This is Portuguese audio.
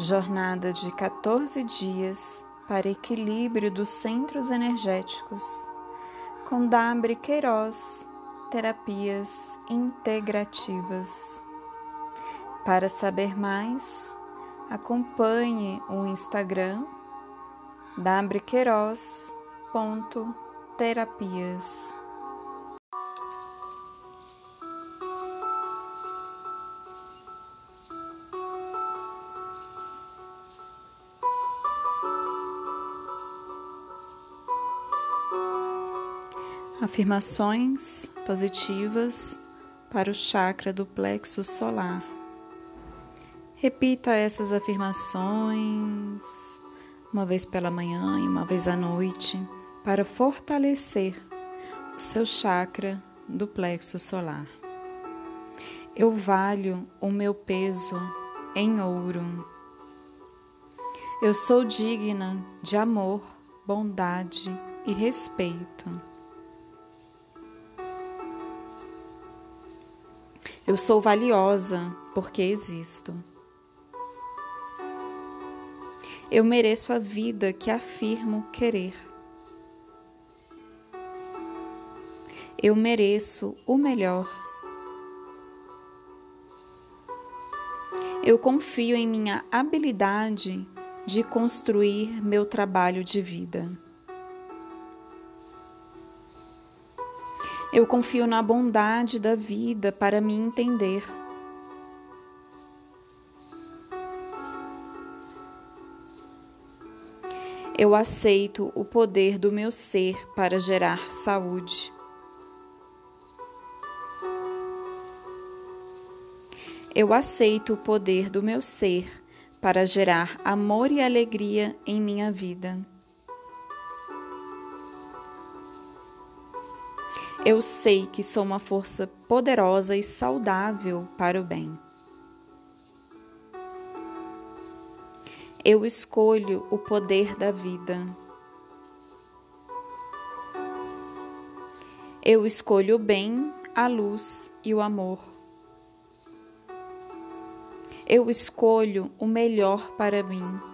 Jornada de 14 dias para equilíbrio dos centros energéticos, com Dabre Queiroz, Terapias Integrativas. Para saber mais, acompanhe o Instagram dabrequeiroz.terapias. Afirmações positivas para o chakra do plexo solar. Repita essas afirmações uma vez pela manhã e uma vez à noite para fortalecer o seu chakra do plexo solar. Eu valho o meu peso em ouro. Eu sou digna de amor, bondade e respeito. Eu sou valiosa porque existo. Eu mereço a vida que afirmo querer. Eu mereço o melhor. Eu confio em minha habilidade de construir meu trabalho de vida. Eu confio na bondade da vida para me entender. Eu aceito o poder do meu ser para gerar saúde. Eu aceito o poder do meu ser para gerar amor e alegria em minha vida. Eu sei que sou uma força poderosa e saudável para o bem. Eu escolho o poder da vida. Eu escolho o bem, a luz e o amor. Eu escolho o melhor para mim.